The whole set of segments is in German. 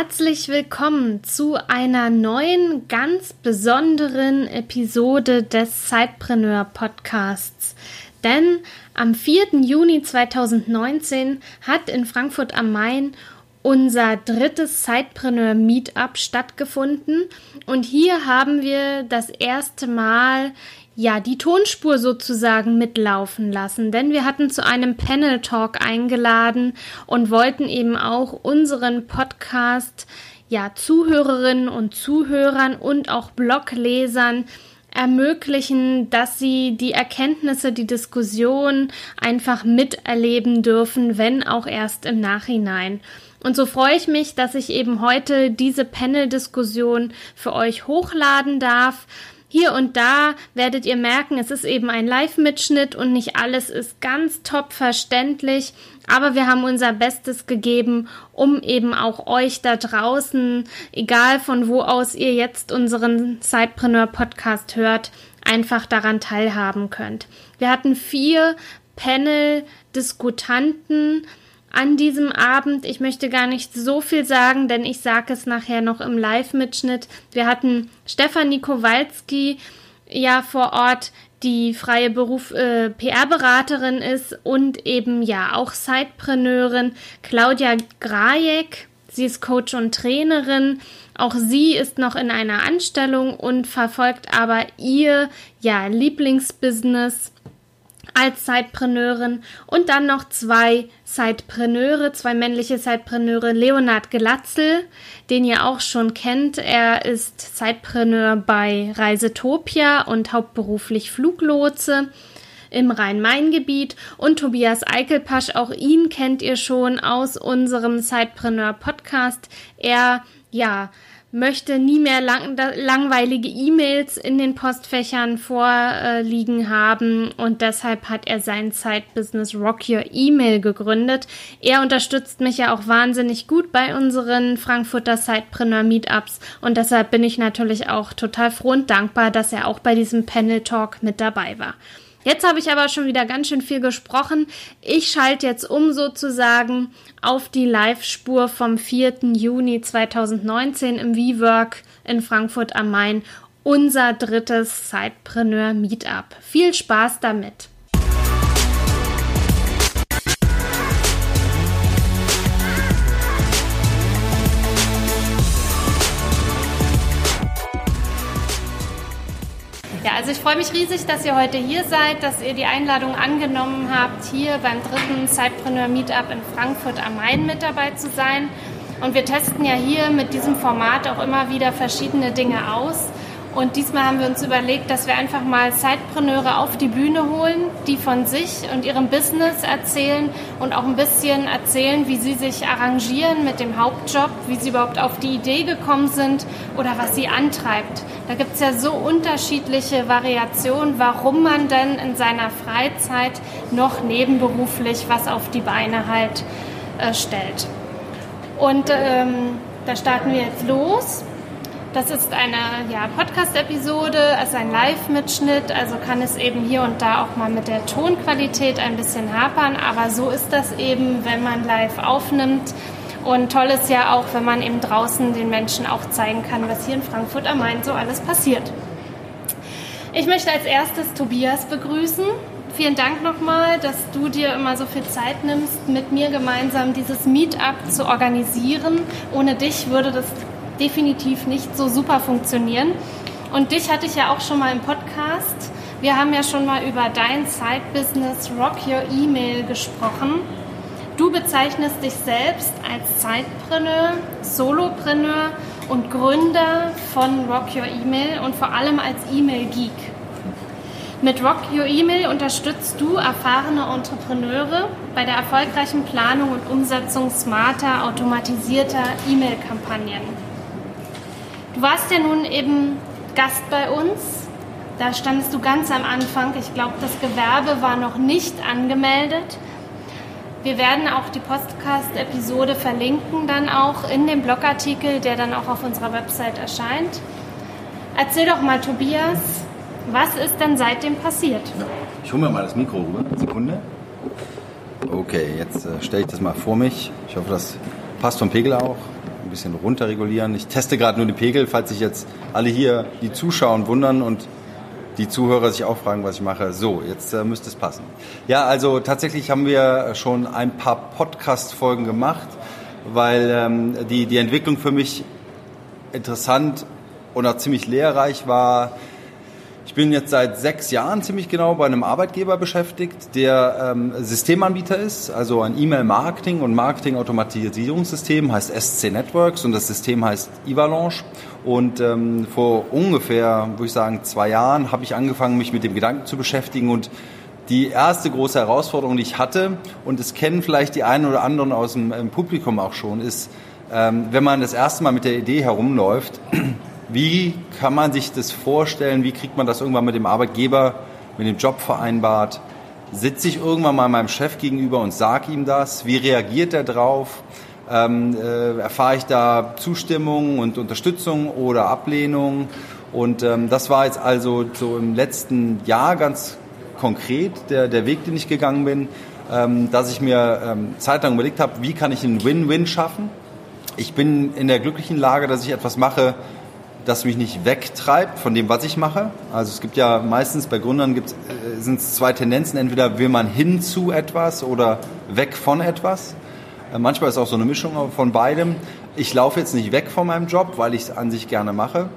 Herzlich willkommen zu einer neuen, ganz besonderen Episode des Zeitpreneur Podcasts. Denn am 4. Juni 2019 hat in Frankfurt am Main unser drittes Zeitpreneur Meetup stattgefunden und hier haben wir das erste Mal ja, die Tonspur sozusagen mitlaufen lassen, denn wir hatten zu einem Panel Talk eingeladen und wollten eben auch unseren Podcast ja Zuhörerinnen und Zuhörern und auch Bloglesern ermöglichen, dass sie die Erkenntnisse, die Diskussion einfach miterleben dürfen, wenn auch erst im Nachhinein. Und so freue ich mich, dass ich eben heute diese Panel-Diskussion für euch hochladen darf. Hier und da werdet ihr merken, es ist eben ein Live-Mitschnitt und nicht alles ist ganz top verständlich, aber wir haben unser Bestes gegeben, um eben auch euch da draußen, egal von wo aus ihr jetzt unseren Sidepreneur Podcast hört, einfach daran teilhaben könnt. Wir hatten vier Panel-Diskutanten, an diesem Abend. Ich möchte gar nicht so viel sagen, denn ich sage es nachher noch im Live-Mitschnitt. Wir hatten Stefanie Kowalski ja vor Ort, die freie Beruf äh, PR-Beraterin ist und eben ja auch Sidepreneurin. Claudia Grajek, sie ist Coach und Trainerin. Auch sie ist noch in einer Anstellung und verfolgt aber ihr ja Lieblingsbusiness als Sidepreneurin und dann noch zwei Sidepreneure, zwei männliche Sidepreneure, Leonard Gelatzel, den ihr auch schon kennt. Er ist Sidepreneur bei Reisetopia und hauptberuflich Fluglotse im Rhein-Main-Gebiet und Tobias Eichelpasch, auch ihn kennt ihr schon aus unserem Sidepreneur Podcast. Er, ja, möchte nie mehr lang, langweilige E-Mails in den Postfächern vorliegen haben und deshalb hat er sein Side-Business Rock Your Email gegründet. Er unterstützt mich ja auch wahnsinnig gut bei unseren Frankfurter Sidepreneur Meetups und deshalb bin ich natürlich auch total froh und dankbar, dass er auch bei diesem Panel Talk mit dabei war. Jetzt habe ich aber schon wieder ganz schön viel gesprochen. Ich schalte jetzt um sozusagen auf die Live-Spur vom 4. Juni 2019 im WeWork in Frankfurt am Main. Unser drittes Sidepreneur Meetup. Viel Spaß damit! Also ich freue mich riesig, dass ihr heute hier seid, dass ihr die Einladung angenommen habt, hier beim dritten Sidepreneur Meetup in Frankfurt am Main mit dabei zu sein. Und wir testen ja hier mit diesem Format auch immer wieder verschiedene Dinge aus. Und diesmal haben wir uns überlegt, dass wir einfach mal Zeitpreneure auf die Bühne holen, die von sich und ihrem Business erzählen und auch ein bisschen erzählen, wie sie sich arrangieren mit dem Hauptjob, wie sie überhaupt auf die Idee gekommen sind oder was sie antreibt. Da gibt es ja so unterschiedliche Variationen, warum man denn in seiner Freizeit noch nebenberuflich was auf die Beine halt äh, stellt. Und ähm, da starten wir jetzt los. Das ist eine ja, Podcast-Episode, also ein Live-Mitschnitt, also kann es eben hier und da auch mal mit der Tonqualität ein bisschen hapern, aber so ist das eben, wenn man live aufnimmt. Und toll ist ja auch, wenn man eben draußen den Menschen auch zeigen kann, was hier in Frankfurt am Main so alles passiert. Ich möchte als erstes Tobias begrüßen. Vielen Dank nochmal, dass du dir immer so viel Zeit nimmst, mit mir gemeinsam dieses Meetup zu organisieren. Ohne dich würde das definitiv nicht so super funktionieren. Und dich hatte ich ja auch schon mal im Podcast. Wir haben ja schon mal über dein Side-Business Rock Your Email gesprochen. Du bezeichnest dich selbst als Zeitpreneur, Solopreneur und Gründer von Rock Your Email und vor allem als E-Mail-Geek. Mit Rock Your Email unterstützt du erfahrene Entrepreneure bei der erfolgreichen Planung und Umsetzung smarter, automatisierter E-Mail-Kampagnen. Du warst ja nun eben Gast bei uns. Da standest du ganz am Anfang. Ich glaube, das Gewerbe war noch nicht angemeldet. Wir werden auch die Podcast-Episode verlinken, dann auch in dem Blogartikel, der dann auch auf unserer Website erscheint. Erzähl doch mal, Tobias, was ist denn seitdem passiert? Ich hole mir mal das Mikro rüber. Sekunde. Okay, jetzt äh, stelle ich das mal vor mich. Ich hoffe, das passt vom Pegel auch. Ein bisschen runterregulieren. Ich teste gerade nur die Pegel, falls sich jetzt alle hier, die zuschauen, wundern und die Zuhörer sich auch fragen, was ich mache. So, jetzt äh, müsste es passen. Ja, also tatsächlich haben wir schon ein paar Podcast-Folgen gemacht, weil ähm, die, die Entwicklung für mich interessant und auch ziemlich lehrreich war. Ich bin jetzt seit sechs Jahren ziemlich genau bei einem Arbeitgeber beschäftigt, der ähm, Systemanbieter ist, also ein E-Mail-Marketing und Marketing-Automatisierungssystem, heißt SC Networks und das System heißt Ivalanche. Und ähm, vor ungefähr, würde ich sagen, zwei Jahren habe ich angefangen, mich mit dem Gedanken zu beschäftigen und die erste große Herausforderung, die ich hatte, und das kennen vielleicht die einen oder anderen aus dem Publikum auch schon, ist, ähm, wenn man das erste Mal mit der Idee herumläuft, wie kann man sich das vorstellen, wie kriegt man das irgendwann mit dem Arbeitgeber, mit dem Job vereinbart? Sitze ich irgendwann mal meinem Chef gegenüber und sage ihm das? Wie reagiert er drauf? ähm, äh, erfahre ich da Zustimmung und Unterstützung oder Ablehnung. Und ähm, das war jetzt also so im letzten Jahr ganz konkret der, der Weg, den ich gegangen bin, ähm, dass ich mir ähm, zeitlang überlegt habe, wie kann ich einen Win-Win schaffen. Ich bin in der glücklichen Lage, dass ich etwas mache, das mich nicht wegtreibt von dem, was ich mache. Also es gibt ja meistens bei Gründern äh, sind es zwei Tendenzen. Entweder will man hin zu etwas oder weg von etwas. Äh, manchmal ist auch so eine Mischung von beidem. Ich laufe jetzt nicht weg von meinem Job, weil ich es an sich gerne mache.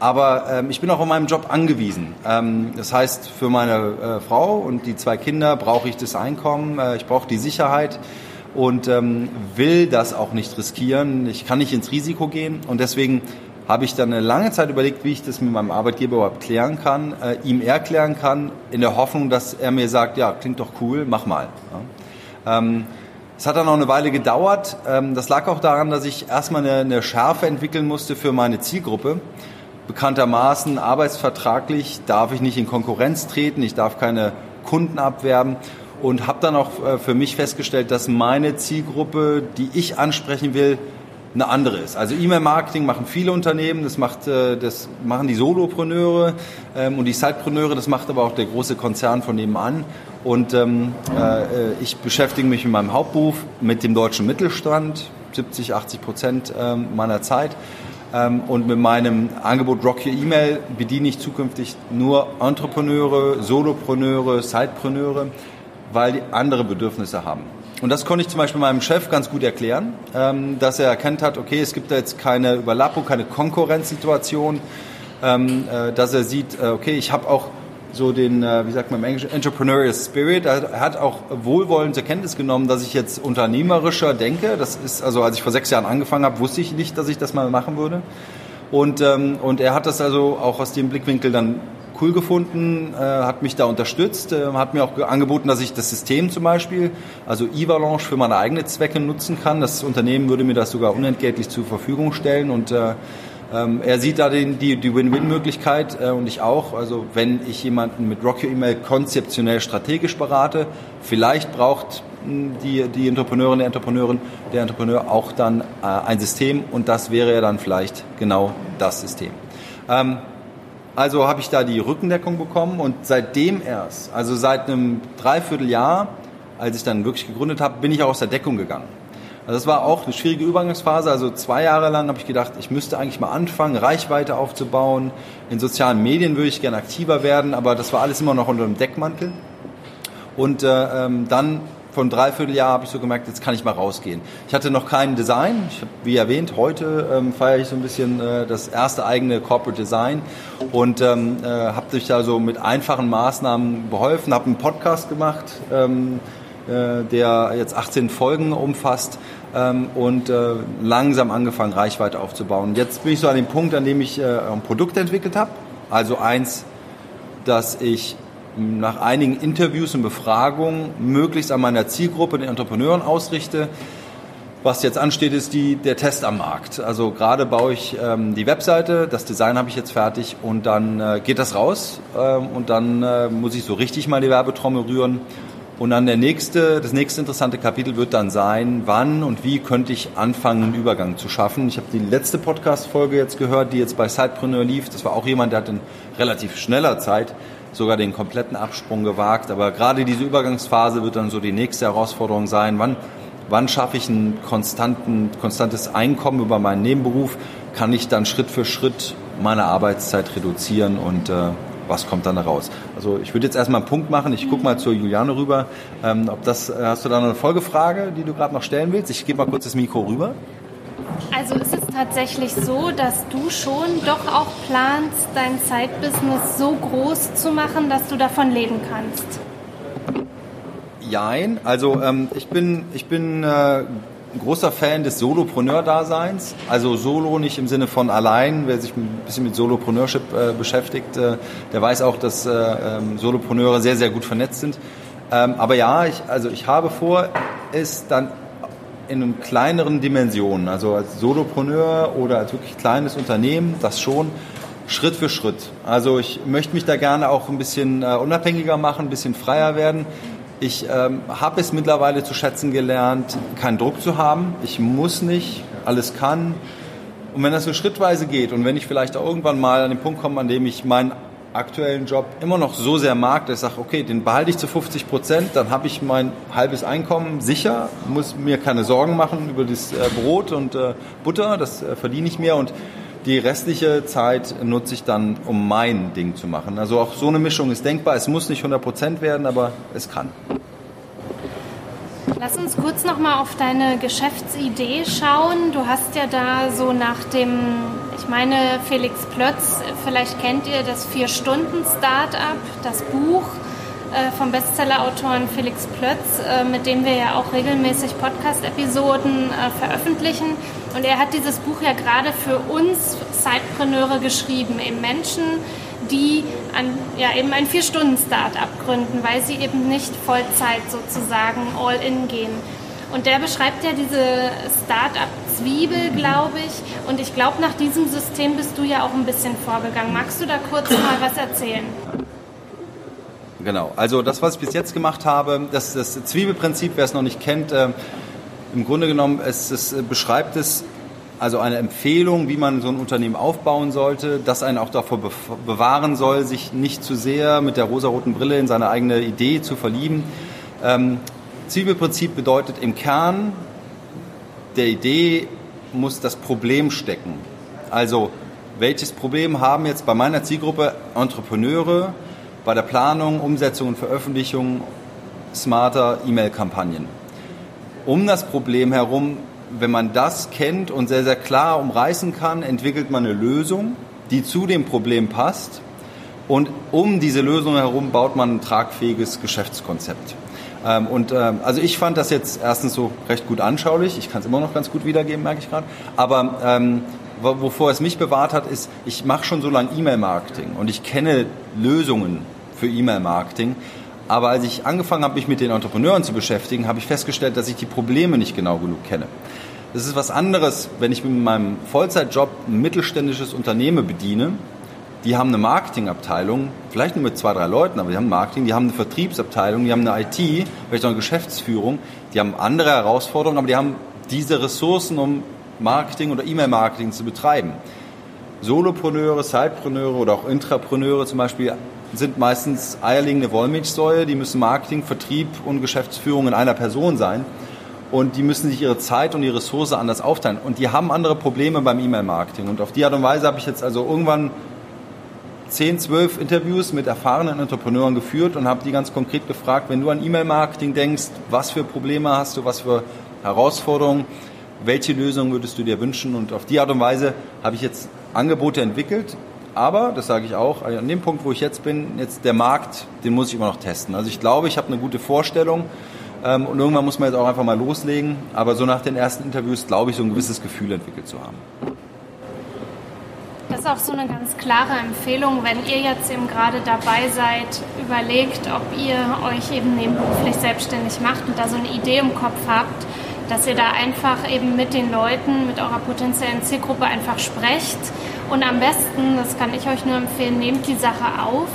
Aber ähm, ich bin auch auf meinem Job angewiesen. Ähm, das heißt, für meine äh, Frau und die zwei Kinder brauche ich das Einkommen, äh, ich brauche die Sicherheit und ähm, will das auch nicht riskieren. Ich kann nicht ins Risiko gehen und deswegen habe ich dann eine lange Zeit überlegt, wie ich das mit meinem Arbeitgeber überhaupt klären kann, äh, ihm erklären kann, in der Hoffnung, dass er mir sagt, ja, klingt doch cool, mach mal. Ja. Ähm, es hat dann noch eine Weile gedauert. Ähm, das lag auch daran, dass ich erstmal eine, eine Schärfe entwickeln musste für meine Zielgruppe. Bekanntermaßen arbeitsvertraglich darf ich nicht in Konkurrenz treten, ich darf keine Kunden abwerben und habe dann auch äh, für mich festgestellt, dass meine Zielgruppe, die ich ansprechen will, eine andere ist. Also E-Mail-Marketing machen viele Unternehmen, das, macht, äh, das machen die Solopreneure ähm, und die Sidepreneure, das macht aber auch der große Konzern von nebenan. Und ähm, äh, ich beschäftige mich in meinem Hauptberuf mit dem deutschen Mittelstand, 70, 80 Prozent ähm, meiner Zeit. Ähm, und mit meinem Angebot Rock Your Email bediene ich zukünftig nur Entrepreneure, Solopreneure, Sidepreneure, weil die andere Bedürfnisse haben. Und das konnte ich zum Beispiel meinem Chef ganz gut erklären, ähm, dass er erkannt hat, okay, es gibt da jetzt keine Überlappung, keine Konkurrenzsituation, ähm, äh, dass er sieht, äh, okay, ich habe auch so den, äh, wie sagt man im Englischen, Entrepreneurial Spirit. Er hat auch wohlwollend zur Kenntnis genommen, dass ich jetzt unternehmerischer denke. Das ist, also als ich vor sechs Jahren angefangen habe, wusste ich nicht, dass ich das mal machen würde. Und, ähm, und er hat das also auch aus dem Blickwinkel dann cool gefunden, äh, hat mich da unterstützt, äh, hat mir auch angeboten, dass ich das System zum Beispiel, also Ivalanche für meine eigenen Zwecke nutzen kann. Das Unternehmen würde mir das sogar unentgeltlich zur Verfügung stellen und äh, ähm, er sieht da den, die, die Win-Win-Möglichkeit äh, und ich auch. Also wenn ich jemanden mit Rock Your Email konzeptionell strategisch berate, vielleicht braucht hm, die, die Entrepreneurin, der Entrepreneurin, der Entrepreneur auch dann äh, ein System und das wäre ja dann vielleicht genau das System. Ähm, also habe ich da die Rückendeckung bekommen und seitdem erst, also seit einem Dreivierteljahr, als ich dann wirklich gegründet habe, bin ich auch aus der Deckung gegangen. Also das war auch eine schwierige Übergangsphase. Also zwei Jahre lang habe ich gedacht, ich müsste eigentlich mal anfangen, Reichweite aufzubauen. In sozialen Medien würde ich gerne aktiver werden, aber das war alles immer noch unter dem Deckmantel. Und äh, ähm, dann von dreiviertel Jahr habe ich so gemerkt, jetzt kann ich mal rausgehen. Ich hatte noch kein Design. Ich wie erwähnt, heute ähm, feiere ich so ein bisschen äh, das erste eigene Corporate Design und ähm, äh, habe dich da so mit einfachen Maßnahmen beholfen, habe einen Podcast gemacht, ähm, äh, der jetzt 18 Folgen umfasst ähm, und äh, langsam angefangen, Reichweite aufzubauen. Jetzt bin ich so an dem Punkt, an dem ich äh, ein Produkt entwickelt habe. Also eins, das ich nach einigen Interviews und Befragungen möglichst an meiner Zielgruppe, den Entrepreneuren ausrichte. Was jetzt ansteht, ist die, der Test am Markt. Also gerade baue ich ähm, die Webseite, das Design habe ich jetzt fertig und dann äh, geht das raus ähm, und dann äh, muss ich so richtig mal die Werbetrommel rühren. Und dann der nächste, das nächste interessante Kapitel wird dann sein, wann und wie könnte ich anfangen, einen Übergang zu schaffen. Ich habe die letzte Podcast-Folge jetzt gehört, die jetzt bei Sidepreneur lief. Das war auch jemand, der hat in relativ schneller Zeit sogar den kompletten Absprung gewagt. Aber gerade diese Übergangsphase wird dann so die nächste Herausforderung sein. Wann wann schaffe ich ein konstanten, konstantes Einkommen über meinen Nebenberuf, kann ich dann Schritt für Schritt meine Arbeitszeit reduzieren und äh, was kommt dann raus? Also ich würde jetzt erstmal einen Punkt machen. Ich gucke mal zur Juliane rüber. Ähm, ob das, äh, hast du da noch eine Folgefrage, die du gerade noch stellen willst? Ich gebe mal kurz das Mikro rüber. Also ist es tatsächlich so, dass du schon doch auch planst, dein Zeitbusiness so groß zu machen, dass du davon leben kannst? Jein. Also ähm, ich bin, ich bin äh, großer Fan des Solopreneur-Daseins. Also Solo nicht im Sinne von allein. Wer sich ein bisschen mit Solopreneurship äh, beschäftigt, äh, der weiß auch, dass äh, ähm, Solopreneure sehr, sehr gut vernetzt sind. Ähm, aber ja, ich, also ich habe vor, es dann in einem kleineren Dimensionen, also als Solopreneur oder als wirklich kleines Unternehmen, das schon Schritt für Schritt. Also ich möchte mich da gerne auch ein bisschen äh, unabhängiger machen, ein bisschen freier werden. Ich ähm, habe es mittlerweile zu schätzen gelernt, keinen Druck zu haben. Ich muss nicht, alles kann. Und wenn das so schrittweise geht und wenn ich vielleicht auch irgendwann mal an den Punkt komme, an dem ich meinen aktuellen Job immer noch so sehr mag, dass ich sage, okay, den behalte ich zu 50 Prozent, dann habe ich mein halbes Einkommen sicher, muss mir keine Sorgen machen über das äh, Brot und äh, Butter, das äh, verdiene ich mir und die restliche Zeit nutze ich dann, um mein Ding zu machen. Also auch so eine Mischung ist denkbar. Es muss nicht 100% werden, aber es kann. Lass uns kurz nochmal auf deine Geschäftsidee schauen. Du hast ja da so nach dem, ich meine, Felix Plötz, vielleicht kennt ihr das Vier-Stunden-Startup, das Buch äh, vom Bestsellerautoren Felix Plötz, äh, mit dem wir ja auch regelmäßig Podcast-Episoden äh, veröffentlichen. Und er hat dieses Buch ja gerade für uns Zeitpreneure geschrieben, eben Menschen, die an, ja, eben ein Vier-Stunden-Startup gründen, weil sie eben nicht Vollzeit sozusagen all in gehen. Und der beschreibt ja diese Startup-Zwiebel, glaube ich. Und ich glaube, nach diesem System bist du ja auch ein bisschen vorgegangen. Magst du da kurz mal was erzählen? Genau, also das, was ich bis jetzt gemacht habe, das, das Zwiebelprinzip, wer es noch nicht kennt, äh, im Grunde genommen, es, es beschreibt es, also eine Empfehlung, wie man so ein Unternehmen aufbauen sollte, das einen auch davor bewahren soll, sich nicht zu sehr mit der rosaroten Brille in seine eigene Idee zu verlieben. Ähm, Zwiebelprinzip bedeutet im Kern der Idee muss das Problem stecken. Also welches Problem haben jetzt bei meiner Zielgruppe Entrepreneure, bei der Planung, Umsetzung und Veröffentlichung smarter E-Mail-Kampagnen. Um das Problem herum, wenn man das kennt und sehr, sehr klar umreißen kann, entwickelt man eine Lösung, die zu dem Problem passt. Und um diese Lösung herum baut man ein tragfähiges Geschäftskonzept. Ähm, und ähm, also ich fand das jetzt erstens so recht gut anschaulich. Ich kann es immer noch ganz gut wiedergeben, merke ich gerade. Aber ähm, wovor es mich bewahrt hat, ist, ich mache schon so lange E-Mail-Marketing und ich kenne Lösungen für E-Mail-Marketing. Aber als ich angefangen habe, mich mit den Entrepreneuren zu beschäftigen, habe ich festgestellt, dass ich die Probleme nicht genau genug kenne. Das ist was anderes, wenn ich mit meinem Vollzeitjob ein mittelständisches Unternehmen bediene. Die haben eine Marketingabteilung, vielleicht nur mit zwei, drei Leuten, aber die haben Marketing, die haben eine Vertriebsabteilung, die haben eine IT, vielleicht auch eine Geschäftsführung, die haben andere Herausforderungen, aber die haben diese Ressourcen, um Marketing oder E-Mail-Marketing zu betreiben. Solopreneure, Sidepreneure oder auch Intrapreneure zum Beispiel sind meistens eierlegende Wollmilchsäue, die müssen Marketing, Vertrieb und Geschäftsführung in einer Person sein und die müssen sich ihre Zeit und ihre Ressource anders aufteilen und die haben andere Probleme beim E-Mail-Marketing und auf die Art und Weise habe ich jetzt also irgendwann 10, 12 Interviews mit erfahrenen Entrepreneuren geführt und habe die ganz konkret gefragt, wenn du an E-Mail-Marketing denkst, was für Probleme hast du, was für Herausforderungen, welche Lösung würdest du dir wünschen? Und auf die Art und Weise habe ich jetzt Angebote entwickelt. Aber, das sage ich auch, an dem Punkt, wo ich jetzt bin, jetzt der Markt, den muss ich immer noch testen. Also ich glaube, ich habe eine gute Vorstellung und irgendwann muss man jetzt auch einfach mal loslegen. Aber so nach den ersten Interviews glaube ich, so ein gewisses Gefühl entwickelt zu haben. Das ist auch so eine ganz klare Empfehlung, wenn ihr jetzt eben gerade dabei seid, überlegt, ob ihr euch eben nebenberuflich selbstständig macht und da so eine Idee im Kopf habt dass ihr da einfach eben mit den Leuten, mit eurer potenziellen Zielgruppe einfach sprecht. Und am besten, das kann ich euch nur empfehlen, nehmt die Sache auf,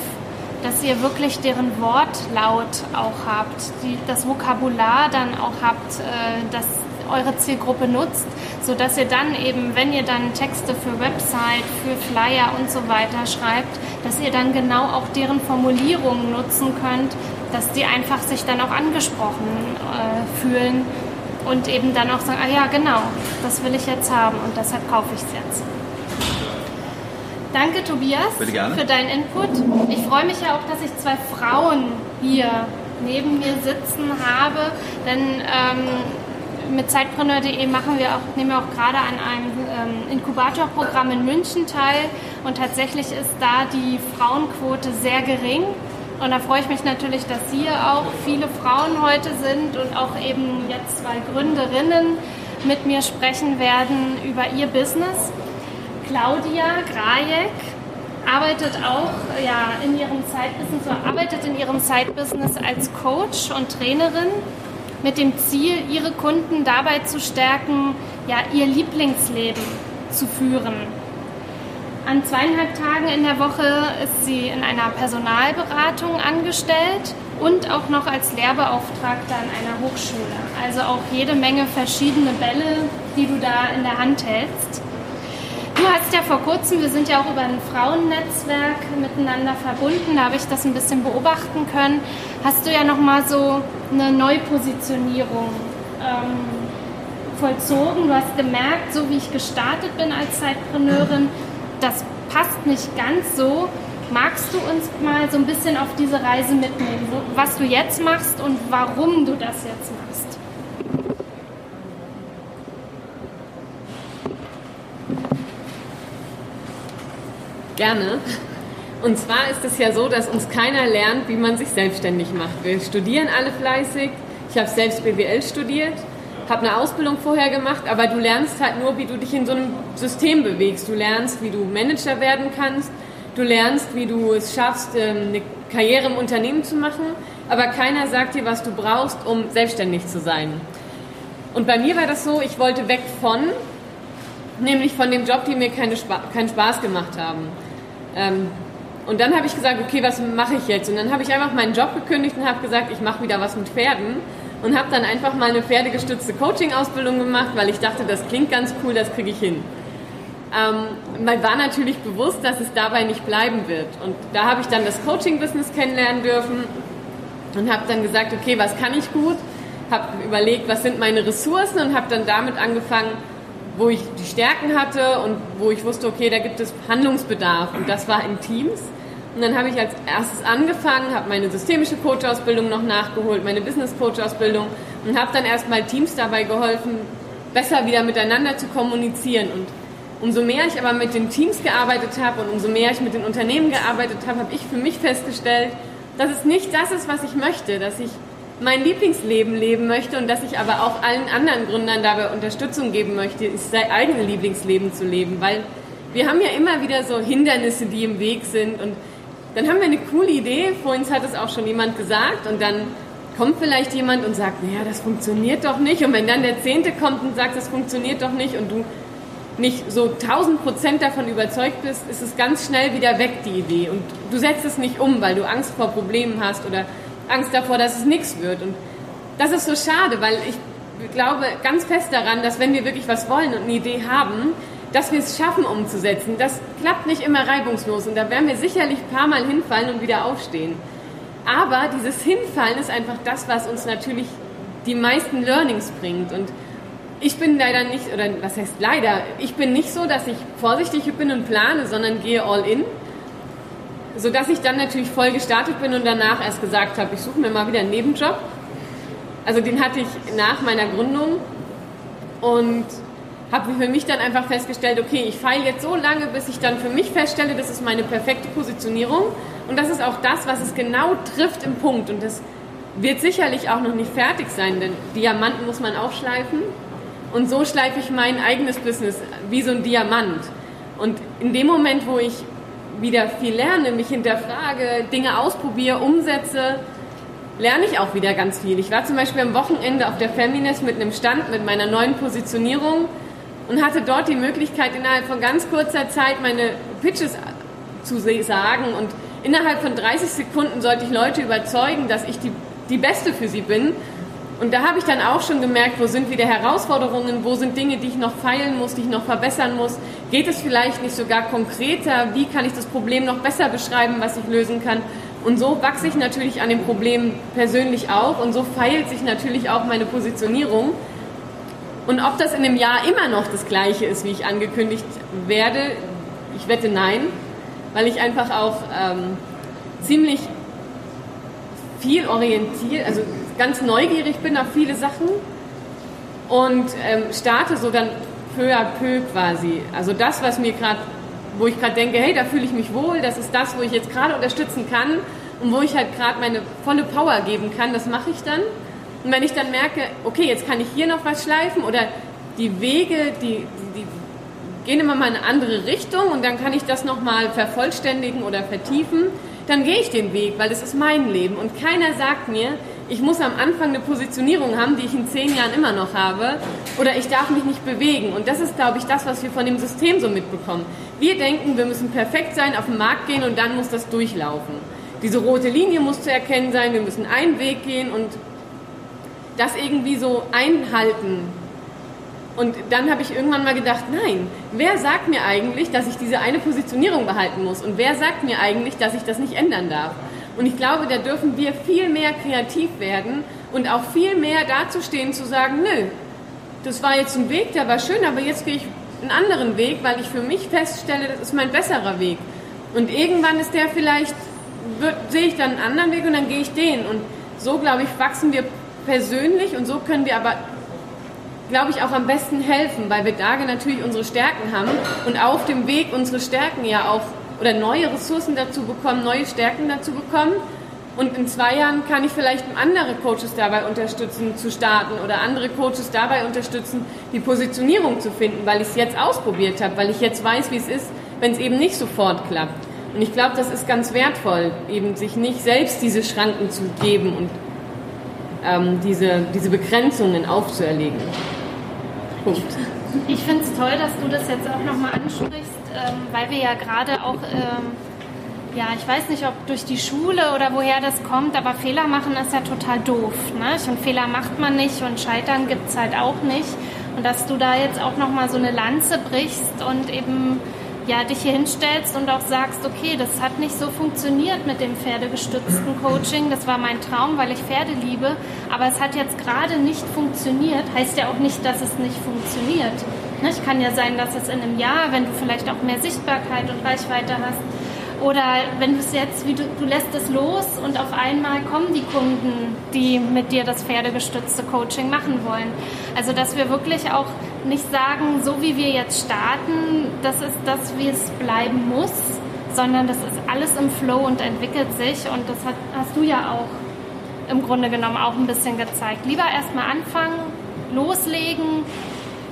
dass ihr wirklich deren Wortlaut auch habt, die, das Vokabular dann auch habt, äh, das eure Zielgruppe nutzt, sodass ihr dann eben, wenn ihr dann Texte für Website, für Flyer und so weiter schreibt, dass ihr dann genau auch deren Formulierungen nutzen könnt, dass die einfach sich dann auch angesprochen äh, fühlen und eben dann auch sagen, ah ja, genau, das will ich jetzt haben und deshalb kaufe ich es jetzt. Danke, Tobias, für deinen Input. Ich freue mich ja auch, dass ich zwei Frauen hier neben mir sitzen habe, denn ähm, mit Zeitpreneur.de machen wir auch, nehmen wir auch gerade an einem ähm, Inkubatorprogramm in München teil und tatsächlich ist da die Frauenquote sehr gering. Und da freue ich mich natürlich, dass hier auch viele Frauen heute sind und auch eben jetzt zwei Gründerinnen mit mir sprechen werden über ihr Business. Claudia Grajek arbeitet auch ja, in ihrem Zeitbusiness arbeitet in ihrem Zeitbusiness als Coach und Trainerin mit dem Ziel, ihre Kunden dabei zu stärken, ja, ihr Lieblingsleben zu führen. An zweieinhalb Tagen in der Woche ist sie in einer Personalberatung angestellt und auch noch als Lehrbeauftragter an einer Hochschule. Also auch jede Menge verschiedene Bälle, die du da in der Hand hältst. Du hast ja vor kurzem, wir sind ja auch über ein Frauennetzwerk miteinander verbunden, da habe ich das ein bisschen beobachten können. Hast du ja nochmal so eine Neupositionierung ähm, vollzogen. Du hast gemerkt, so wie ich gestartet bin als Zeitpreneurin, das passt nicht ganz so. Magst du uns mal so ein bisschen auf diese Reise mitnehmen, was du jetzt machst und warum du das jetzt machst? Gerne. Und zwar ist es ja so, dass uns keiner lernt, wie man sich selbstständig macht. Wir studieren alle fleißig. Ich habe selbst BWL studiert habe eine Ausbildung vorher gemacht, aber du lernst halt nur, wie du dich in so einem System bewegst. Du lernst, wie du Manager werden kannst. Du lernst, wie du es schaffst, ähm, eine Karriere im Unternehmen zu machen. Aber keiner sagt dir, was du brauchst, um selbstständig zu sein. Und bei mir war das so, ich wollte weg von, nämlich von dem Job, die mir keine Spa keinen Spaß gemacht haben. Ähm, und dann habe ich gesagt, okay, was mache ich jetzt? Und dann habe ich einfach meinen Job gekündigt und habe gesagt, ich mache wieder was mit Pferden und habe dann einfach mal eine pferdegestützte Coaching-Ausbildung gemacht, weil ich dachte, das klingt ganz cool, das kriege ich hin. Ähm, mir war natürlich bewusst, dass es dabei nicht bleiben wird. Und da habe ich dann das Coaching-Business kennenlernen dürfen und habe dann gesagt, okay, was kann ich gut? Habe überlegt, was sind meine Ressourcen und habe dann damit angefangen, wo ich die Stärken hatte und wo ich wusste, okay, da gibt es Handlungsbedarf. Und das war in Teams. Und dann habe ich als erstes angefangen, habe meine systemische Coach-Ausbildung noch nachgeholt, meine Business-Coach-Ausbildung und habe dann erstmal Teams dabei geholfen, besser wieder miteinander zu kommunizieren. Und umso mehr ich aber mit den Teams gearbeitet habe und umso mehr ich mit den Unternehmen gearbeitet habe, habe ich für mich festgestellt, dass es nicht das ist, was ich möchte, dass ich mein Lieblingsleben leben möchte und dass ich aber auch allen anderen Gründern dabei Unterstützung geben möchte, sein eigenes Lieblingsleben zu leben, weil wir haben ja immer wieder so Hindernisse, die im Weg sind und dann haben wir eine coole Idee, vorhin hat es auch schon jemand gesagt und dann kommt vielleicht jemand und sagt, naja, das funktioniert doch nicht und wenn dann der Zehnte kommt und sagt, das funktioniert doch nicht und du nicht so 1000 Prozent davon überzeugt bist, ist es ganz schnell wieder weg, die Idee. Und du setzt es nicht um, weil du Angst vor Problemen hast oder Angst davor, dass es nichts wird. Und das ist so schade, weil ich glaube ganz fest daran, dass wenn wir wirklich was wollen und eine Idee haben, dass wir es schaffen umzusetzen. Das klappt nicht immer reibungslos und da werden wir sicherlich ein paar Mal hinfallen und wieder aufstehen. Aber dieses Hinfallen ist einfach das, was uns natürlich die meisten Learnings bringt. Und ich bin leider nicht, oder was heißt leider, ich bin nicht so, dass ich vorsichtig bin und plane, sondern gehe all in. Sodass ich dann natürlich voll gestartet bin und danach erst gesagt habe, ich suche mir mal wieder einen Nebenjob. Also den hatte ich nach meiner Gründung. Und habe für mich dann einfach festgestellt, okay, ich feile jetzt so lange, bis ich dann für mich feststelle, das ist meine perfekte Positionierung und das ist auch das, was es genau trifft im Punkt und das wird sicherlich auch noch nicht fertig sein, denn Diamanten muss man auch schleifen und so schleife ich mein eigenes Business wie so ein Diamant und in dem Moment, wo ich wieder viel lerne, mich hinterfrage, Dinge ausprobiere, umsetze, lerne ich auch wieder ganz viel. Ich war zum Beispiel am Wochenende auf der Feminist mit einem Stand mit meiner neuen Positionierung und hatte dort die Möglichkeit, innerhalb von ganz kurzer Zeit meine Pitches zu sagen und innerhalb von 30 Sekunden sollte ich Leute überzeugen, dass ich die, die Beste für sie bin. Und da habe ich dann auch schon gemerkt, wo sind wieder Herausforderungen, wo sind Dinge, die ich noch feilen muss, die ich noch verbessern muss. Geht es vielleicht nicht sogar konkreter? Wie kann ich das Problem noch besser beschreiben, was ich lösen kann? Und so wachse ich natürlich an dem Problem persönlich auch und so feilt sich natürlich auch meine Positionierung. Und ob das in einem Jahr immer noch das gleiche ist, wie ich angekündigt werde, ich wette nein, weil ich einfach auch ähm, ziemlich viel orientiert, also ganz neugierig bin auf viele Sachen und ähm, starte so dann peu à peu quasi. Also das, was mir gerade, wo ich gerade denke, hey, da fühle ich mich wohl, das ist das, wo ich jetzt gerade unterstützen kann und wo ich halt gerade meine volle Power geben kann, das mache ich dann. Und wenn ich dann merke, okay, jetzt kann ich hier noch was schleifen oder die Wege, die, die, gehen immer mal in eine andere Richtung und dann kann ich das nochmal vervollständigen oder vertiefen, dann gehe ich den Weg, weil es ist mein Leben und keiner sagt mir, ich muss am Anfang eine Positionierung haben, die ich in zehn Jahren immer noch habe, oder ich darf mich nicht bewegen. Und das ist, glaube ich, das, was wir von dem System so mitbekommen. Wir denken, wir müssen perfekt sein, auf den Markt gehen und dann muss das durchlaufen. Diese rote Linie muss zu erkennen sein, wir müssen einen Weg gehen und das irgendwie so einhalten. Und dann habe ich irgendwann mal gedacht, nein, wer sagt mir eigentlich, dass ich diese eine Positionierung behalten muss? Und wer sagt mir eigentlich, dass ich das nicht ändern darf? Und ich glaube, da dürfen wir viel mehr kreativ werden und auch viel mehr dazustehen, zu sagen, nö, das war jetzt ein Weg, der war schön, aber jetzt gehe ich einen anderen Weg, weil ich für mich feststelle, das ist mein besserer Weg. Und irgendwann ist der vielleicht, wird, sehe ich dann einen anderen Weg und dann gehe ich den. Und so, glaube ich, wachsen wir persönlich und so können wir aber, glaube ich, auch am besten helfen, weil wir da natürlich unsere Stärken haben und auf dem Weg unsere Stärken ja auch oder neue Ressourcen dazu bekommen, neue Stärken dazu bekommen. Und in zwei Jahren kann ich vielleicht andere Coaches dabei unterstützen zu starten oder andere Coaches dabei unterstützen, die Positionierung zu finden, weil ich es jetzt ausprobiert habe, weil ich jetzt weiß, wie es ist, wenn es eben nicht sofort klappt. Und ich glaube, das ist ganz wertvoll, eben sich nicht selbst diese Schranken zu geben und ähm, diese, diese Begrenzungen aufzuerlegen. Punkt. Ich finde es toll, dass du das jetzt auch nochmal ansprichst, ähm, weil wir ja gerade auch, ähm, ja, ich weiß nicht, ob durch die Schule oder woher das kommt, aber Fehler machen ist ja total doof. Ne? Und Fehler macht man nicht und Scheitern gibt es halt auch nicht. Und dass du da jetzt auch nochmal so eine Lanze brichst und eben ja, dich hier hinstellst und auch sagst, okay, das hat nicht so funktioniert mit dem pferdegestützten Coaching. Das war mein Traum, weil ich Pferde liebe. Aber es hat jetzt gerade nicht funktioniert. Heißt ja auch nicht, dass es nicht funktioniert. Ne, es kann ja sein, dass es in einem Jahr, wenn du vielleicht auch mehr Sichtbarkeit und Reichweite hast, oder wenn du es jetzt, wie du, du lässt es los und auf einmal kommen die Kunden, die mit dir das pferdegestützte Coaching machen wollen. Also dass wir wirklich auch nicht sagen, so wie wir jetzt starten, das ist das, wie es bleiben muss, sondern das ist alles im Flow und entwickelt sich und das hat, hast du ja auch im Grunde genommen auch ein bisschen gezeigt. Lieber erstmal anfangen, loslegen,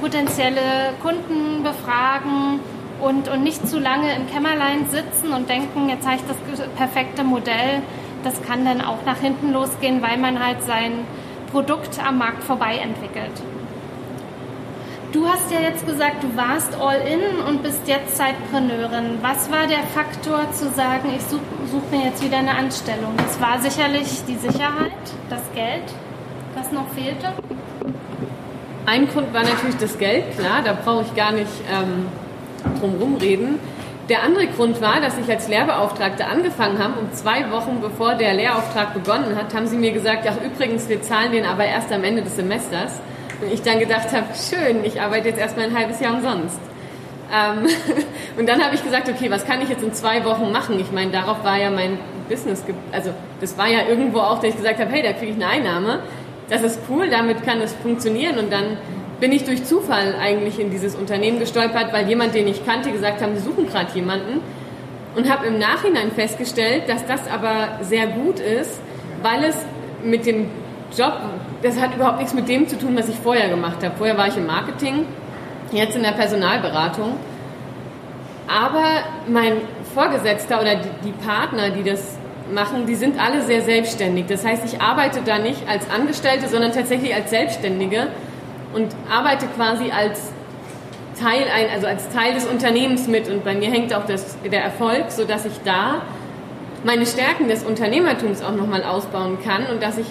potenzielle Kunden befragen und, und nicht zu lange im Kämmerlein sitzen und denken, jetzt habe ich das perfekte Modell. Das kann dann auch nach hinten losgehen, weil man halt sein Produkt am Markt vorbei entwickelt. Du hast ja jetzt gesagt, du warst all in und bist jetzt Zeitpreneurin. Was war der Faktor zu sagen, ich suche such mir jetzt wieder eine Anstellung? Das war sicherlich die Sicherheit, das Geld, was noch fehlte. Ein Grund war natürlich das Geld, klar, da brauche ich gar nicht ähm, drum reden. Der andere Grund war, dass ich als Lehrbeauftragte angefangen habe und zwei Wochen bevor der Lehrauftrag begonnen hat, haben sie mir gesagt, ja übrigens, wir zahlen den aber erst am Ende des Semesters. Und ich dann gedacht habe, schön, ich arbeite jetzt erstmal ein halbes Jahr umsonst. Ähm, und dann habe ich gesagt, okay, was kann ich jetzt in zwei Wochen machen? Ich meine, darauf war ja mein Business, also das war ja irgendwo auch, dass ich gesagt habe, hey, da kriege ich eine Einnahme. Das ist cool, damit kann es funktionieren. Und dann bin ich durch Zufall eigentlich in dieses Unternehmen gestolpert, weil jemand, den ich kannte, gesagt haben, die suchen gerade jemanden. Und habe im Nachhinein festgestellt, dass das aber sehr gut ist, weil es mit dem Job, das hat überhaupt nichts mit dem zu tun, was ich vorher gemacht habe. Vorher war ich im Marketing, jetzt in der Personalberatung. Aber mein Vorgesetzter oder die Partner, die das machen, die sind alle sehr selbstständig. Das heißt, ich arbeite da nicht als Angestellte, sondern tatsächlich als Selbstständige und arbeite quasi als Teil, also als Teil des Unternehmens mit. Und bei mir hängt auch das, der Erfolg, sodass ich da meine Stärken des Unternehmertums auch nochmal ausbauen kann und dass ich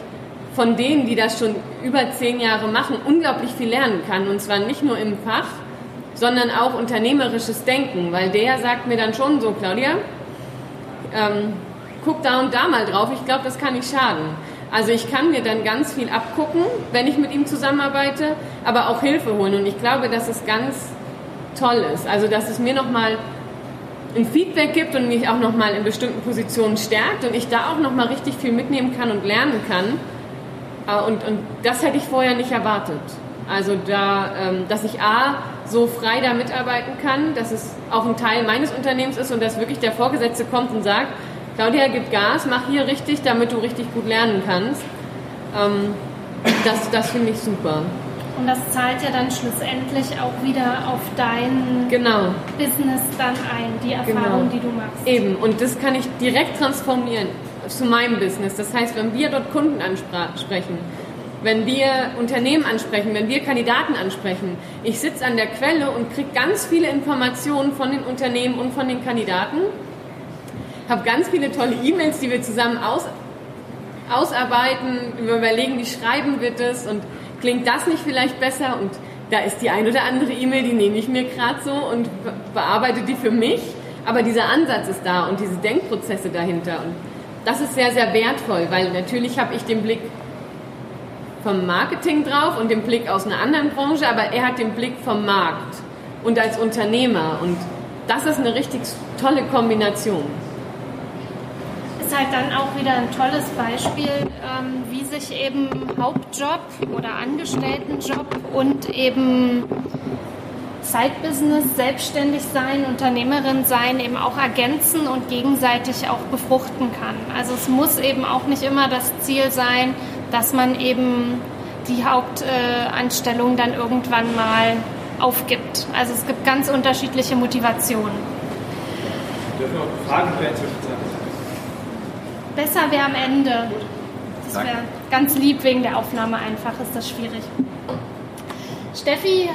von denen, die das schon über zehn Jahre machen, unglaublich viel lernen kann. Und zwar nicht nur im Fach, sondern auch unternehmerisches Denken, weil der sagt mir dann schon so, Claudia, ähm, guck da und da mal drauf, ich glaube, das kann nicht schaden. Also ich kann mir dann ganz viel abgucken, wenn ich mit ihm zusammenarbeite, aber auch Hilfe holen. Und ich glaube, dass es ganz toll ist. Also dass es mir nochmal ein Feedback gibt und mich auch nochmal in bestimmten Positionen stärkt und ich da auch nochmal richtig viel mitnehmen kann und lernen kann. Äh, und, und das hätte ich vorher nicht erwartet. Also da, ähm, dass ich A, so frei da mitarbeiten kann, dass es auch ein Teil meines Unternehmens ist und dass wirklich der Vorgesetzte kommt und sagt, Claudia, gib Gas, mach hier richtig, damit du richtig gut lernen kannst. Ähm, das das finde ich super. Und das zahlt ja dann schlussendlich auch wieder auf dein genau. Business dann ein, die Erfahrung, genau. die du machst. Eben, und das kann ich direkt transformieren zu meinem Business. Das heißt, wenn wir dort Kunden ansprechen, wenn wir Unternehmen ansprechen, wenn wir Kandidaten ansprechen, ich sitze an der Quelle und kriege ganz viele Informationen von den Unternehmen und von den Kandidaten, habe ganz viele tolle E-Mails, die wir zusammen aus, ausarbeiten, überlegen, wie schreiben wir das und klingt das nicht vielleicht besser? Und da ist die ein oder andere E-Mail, die nehme ich mir gerade so und bearbeite die für mich, aber dieser Ansatz ist da und diese Denkprozesse dahinter und das ist sehr, sehr wertvoll, weil natürlich habe ich den Blick vom Marketing drauf und den Blick aus einer anderen Branche, aber er hat den Blick vom Markt und als Unternehmer und das ist eine richtig tolle Kombination ist halt dann auch wieder ein tolles Beispiel, ähm, wie sich eben Hauptjob oder Angestelltenjob und eben Zeitbusiness, selbstständig sein, Unternehmerin sein, eben auch ergänzen und gegenseitig auch befruchten kann. Also es muss eben auch nicht immer das Ziel sein, dass man eben die Hauptanstellung dann irgendwann mal aufgibt. Also es gibt ganz unterschiedliche Motivationen. Dürfen wir auch Fragen stellen zwischenzeitlich? Besser wäre am Ende. Das wäre ganz lieb wegen der Aufnahme einfach, ist das schwierig. Steffi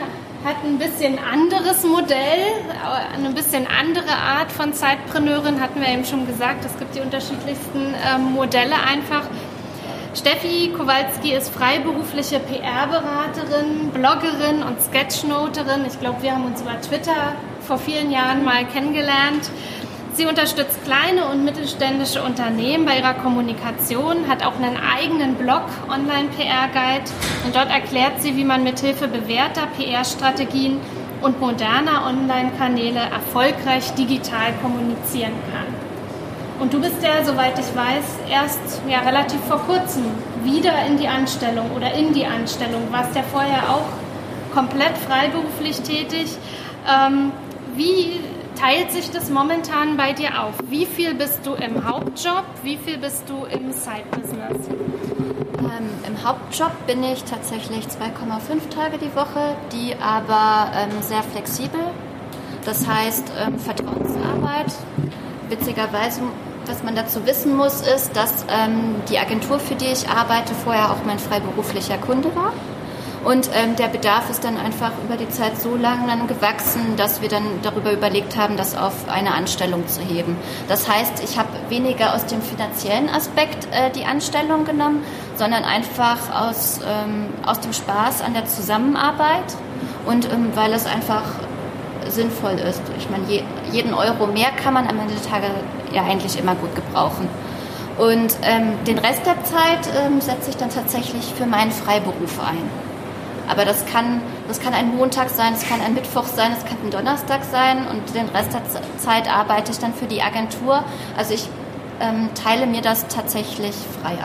hat ein bisschen anderes Modell, eine bisschen andere Art von Zeitpreneurin, hatten wir eben schon gesagt. Es gibt die unterschiedlichsten ähm, Modelle einfach. Steffi Kowalski ist freiberufliche PR-Beraterin, Bloggerin und Sketchnoterin. Ich glaube, wir haben uns über Twitter vor vielen Jahren mal kennengelernt. Sie unterstützt kleine und mittelständische Unternehmen bei ihrer Kommunikation, hat auch einen eigenen Blog, Online PR Guide, und dort erklärt sie, wie man mithilfe bewährter PR-Strategien und moderner Online-Kanäle erfolgreich digital kommunizieren kann. Und du bist ja, soweit ich weiß, erst ja, relativ vor kurzem wieder in die Anstellung oder in die Anstellung. Warst ja vorher auch komplett freiberuflich tätig. Ähm, wie teilt sich das momentan bei dir auf? Wie viel bist du im Hauptjob? Wie viel bist du im Side-Business? Ähm, Im Hauptjob bin ich tatsächlich 2,5 Tage die Woche, die aber ähm, sehr flexibel. Das heißt, ähm, Vertrauensarbeit. Witzigerweise, was man dazu wissen muss, ist, dass ähm, die Agentur, für die ich arbeite, vorher auch mein freiberuflicher Kunde war. Und ähm, der Bedarf ist dann einfach über die Zeit so lang dann gewachsen, dass wir dann darüber überlegt haben, das auf eine Anstellung zu heben. Das heißt, ich habe weniger aus dem finanziellen Aspekt äh, die Anstellung genommen, sondern einfach aus, ähm, aus dem Spaß an der Zusammenarbeit und ähm, weil es einfach sinnvoll ist. Ich meine, je, jeden Euro mehr kann man am Ende der Tage ja eigentlich immer gut gebrauchen. Und ähm, den Rest der Zeit ähm, setze ich dann tatsächlich für meinen Freiberuf ein. Aber das kann, das kann ein Montag sein, es kann ein Mittwoch sein, es kann ein Donnerstag sein und den Rest der Zeit arbeite ich dann für die Agentur. Also ich ähm, teile mir das tatsächlich frei ein.